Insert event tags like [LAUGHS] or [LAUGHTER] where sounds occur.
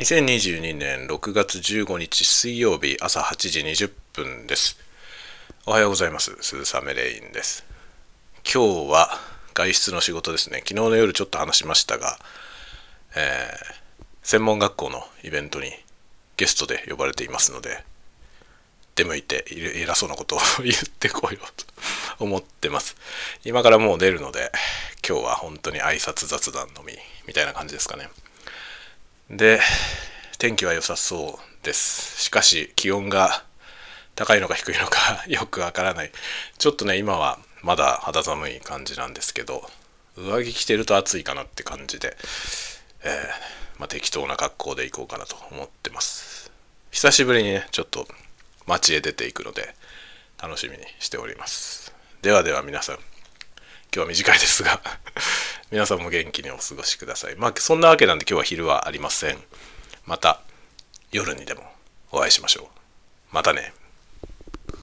2022年6月15日水曜日朝8時20分です。おはようございます。鈴雨レインです。今日は外出の仕事ですね。昨日の夜ちょっと話しましたが、えー専門学校のイベントにゲストで呼ばれていますので、出向いて偉そうなことを言ってこようと思ってます。今からもう出るので、今日は本当に挨拶雑談のみみたいな感じですかね。で、天気は良さそうです。しかし、気温が高いのか低いのか [LAUGHS] よくわからない。ちょっとね、今はまだ肌寒い感じなんですけど、上着着てると暑いかなって感じで、えーまあ、適当な格好で行こうかなと思ってます。久しぶりにね、ちょっと街へ出ていくので、楽しみにしております。ではでは皆さん、今日は短いですが [LAUGHS] 皆さんも元気にお過ごしください。まあそんなわけなんで今日は昼はありません。また夜にでもお会いしましょう。またね。